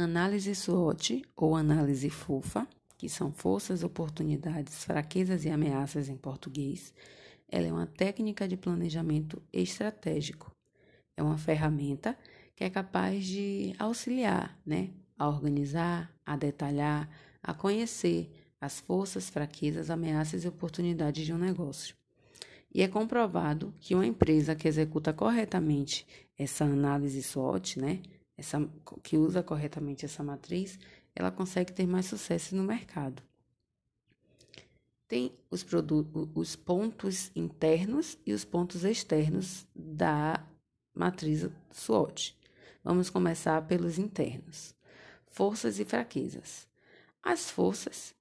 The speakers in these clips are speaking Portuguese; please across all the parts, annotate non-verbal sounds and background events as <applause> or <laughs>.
Análise SWOT ou análise FOFA, que são forças, oportunidades, fraquezas e ameaças em português, ela é uma técnica de planejamento estratégico. É uma ferramenta que é capaz de auxiliar, né, a organizar, a detalhar, a conhecer as forças, fraquezas, ameaças e oportunidades de um negócio. E é comprovado que uma empresa que executa corretamente essa análise SWOT, né, essa, que usa corretamente essa matriz, ela consegue ter mais sucesso no mercado. Tem os, os pontos internos e os pontos externos da matriz SWOT. Vamos começar pelos internos. Forças e fraquezas. As forças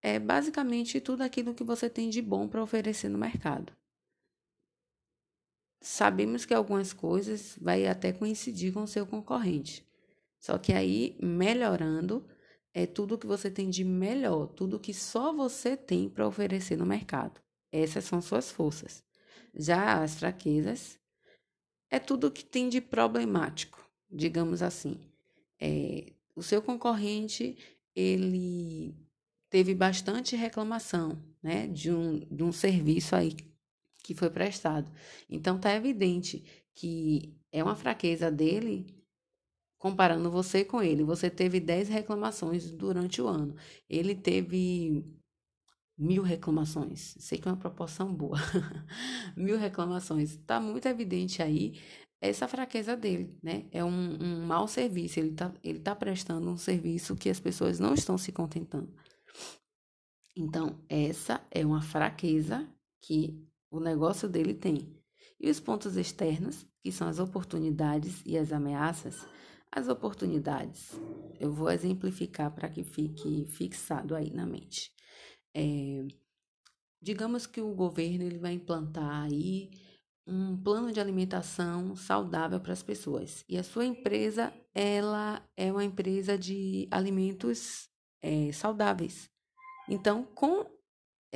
é basicamente tudo aquilo que você tem de bom para oferecer no mercado sabemos que algumas coisas vai até coincidir com o seu concorrente. Só que aí, melhorando, é tudo que você tem de melhor, tudo que só você tem para oferecer no mercado. Essas são suas forças. Já as fraquezas é tudo que tem de problemático, digamos assim. É, o seu concorrente, ele teve bastante reclamação, né, de um, de um serviço aí que foi prestado. Então tá evidente que é uma fraqueza dele comparando você com ele. Você teve 10 reclamações durante o ano. Ele teve mil reclamações. Sei que é uma proporção boa. <laughs> mil reclamações. Tá muito evidente aí essa fraqueza dele, né? É um, um mau serviço. Ele tá, ele tá prestando um serviço que as pessoas não estão se contentando. Então, essa é uma fraqueza que o negócio dele tem. E os pontos externos, que são as oportunidades e as ameaças, as oportunidades, eu vou exemplificar para que fique fixado aí na mente. É, digamos que o governo ele vai implantar aí um plano de alimentação saudável para as pessoas. E a sua empresa, ela é uma empresa de alimentos é, saudáveis. Então, com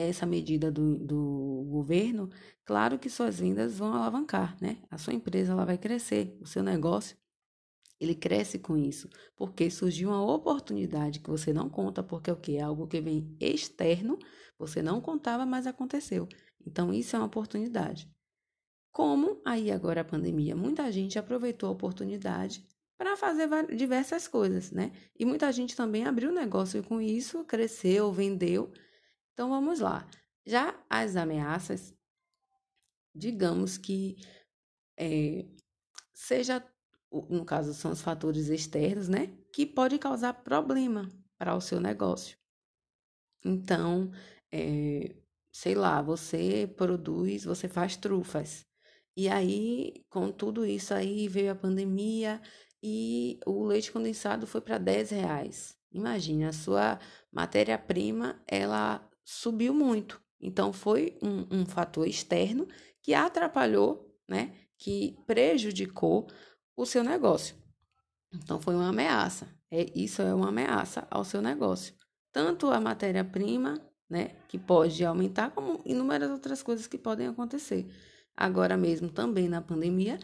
essa medida do, do governo, claro que suas vendas vão alavancar, né? A sua empresa ela vai crescer, o seu negócio ele cresce com isso, porque surgiu uma oportunidade que você não conta, porque é o que? É algo que vem externo, você não contava, mas aconteceu. Então, isso é uma oportunidade. Como aí agora a pandemia, muita gente aproveitou a oportunidade para fazer diversas coisas, né? E muita gente também abriu negócio com isso, cresceu, vendeu então vamos lá. Já as ameaças, digamos que é, seja, no caso, são os fatores externos, né? Que pode causar problema para o seu negócio. Então, é, sei lá, você produz, você faz trufas. E aí, com tudo isso aí, veio a pandemia e o leite condensado foi para 10 reais. Imagine, a sua matéria-prima, ela subiu muito. Então, foi um, um fator externo que atrapalhou, né? Que prejudicou o seu negócio. Então, foi uma ameaça. É, isso é uma ameaça ao seu negócio. Tanto a matéria-prima, né? Que pode aumentar, como inúmeras outras coisas que podem acontecer. Agora mesmo, também na pandemia,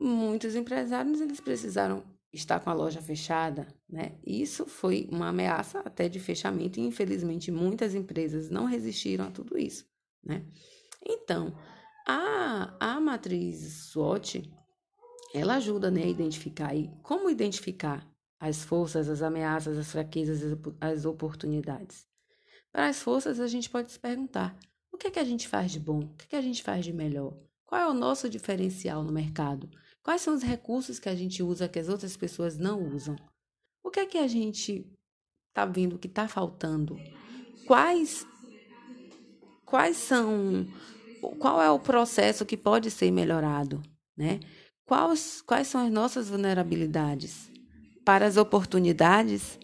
muitos empresários eles precisaram está com a loja fechada, né? Isso foi uma ameaça até de fechamento e infelizmente muitas empresas não resistiram a tudo isso, né? Então, a, a matriz SWOT, ela ajuda né, a identificar aí como identificar as forças, as ameaças, as fraquezas, as oportunidades. Para as forças, a gente pode se perguntar: o que é que a gente faz de bom? O que é que a gente faz de melhor? Qual é o nosso diferencial no mercado? Quais são os recursos que a gente usa que as outras pessoas não usam? O que é que a gente está vendo que está faltando? Quais quais são qual é o processo que pode ser melhorado, né? Quais, quais são as nossas vulnerabilidades? Para as oportunidades,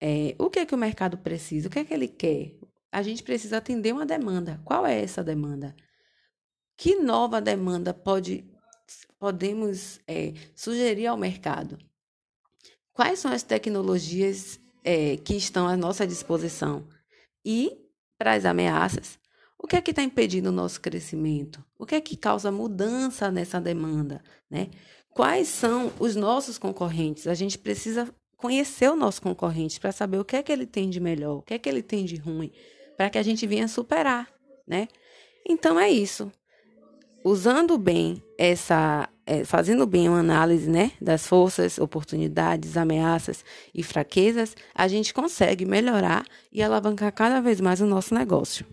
é, o que é que o mercado precisa? O que é que ele quer? A gente precisa atender uma demanda. Qual é essa demanda? Que nova demanda pode, podemos é, sugerir ao mercado? Quais são as tecnologias é, que estão à nossa disposição? E, para as ameaças, O que é que está impedindo o nosso crescimento? O que é que causa mudança nessa demanda? Né? Quais são os nossos concorrentes? A gente precisa conhecer o nosso concorrente para saber o que é que ele tem de melhor, o que é que ele tem de ruim, para que a gente venha superar, né? Então é isso. Usando bem essa, é, fazendo bem uma análise, né, das forças, oportunidades, ameaças e fraquezas, a gente consegue melhorar e alavancar cada vez mais o nosso negócio.